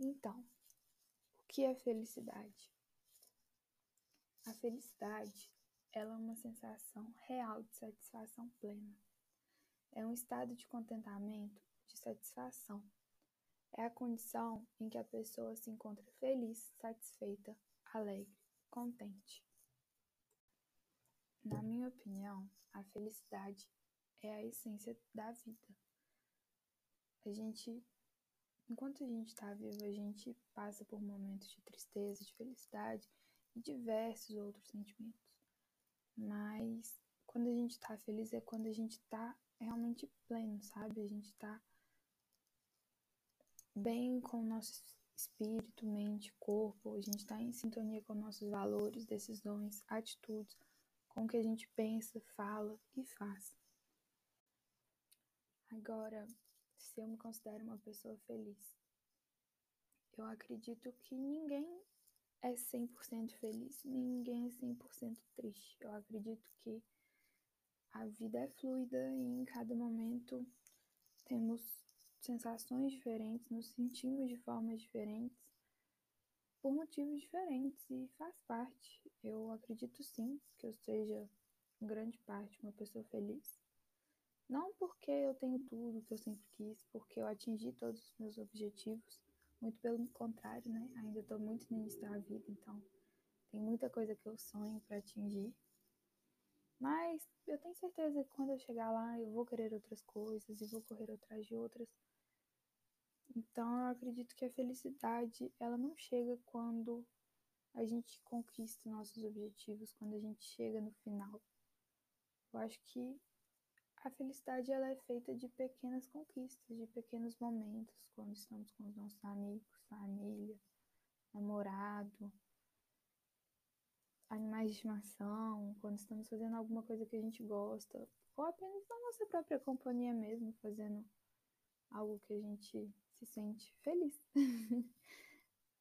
Então, o que é felicidade? A felicidade, ela é uma sensação real de satisfação plena. É um estado de contentamento, de satisfação. É a condição em que a pessoa se encontra feliz, satisfeita, alegre, contente. Na minha opinião, a felicidade é a essência da vida. A gente, enquanto a gente está vivo, a gente passa por momentos de tristeza, de felicidade e diversos outros sentimentos. Mas quando a gente está feliz é quando a gente está realmente pleno, sabe? A gente está bem com o nosso espírito, mente, corpo, a gente está em sintonia com nossos valores, decisões, atitudes, com o que a gente pensa, fala e faz. Agora, se eu me considero uma pessoa feliz, eu acredito que ninguém é 100% feliz, ninguém é 100% triste. Eu acredito que a vida é fluida e em cada momento temos sensações diferentes, nos sentimos de formas diferentes, por motivos diferentes e faz parte. Eu acredito sim que eu seja, em grande parte, uma pessoa feliz. Não porque eu tenho tudo que eu sempre quis, porque eu atingi todos os meus objetivos, muito pelo contrário, né? Ainda estou muito no início da vida, então tem muita coisa que eu sonho para atingir. Mas eu tenho certeza que quando eu chegar lá, eu vou querer outras coisas e vou correr atrás de outras. Então eu acredito que a felicidade, ela não chega quando a gente conquista nossos objetivos, quando a gente chega no final. Eu acho que a felicidade ela é feita de pequenas conquistas, de pequenos momentos, quando estamos com os nossos amigos, família, namorado, animais de estimação, quando estamos fazendo alguma coisa que a gente gosta, ou apenas na nossa própria companhia mesmo, fazendo algo que a gente se sente feliz.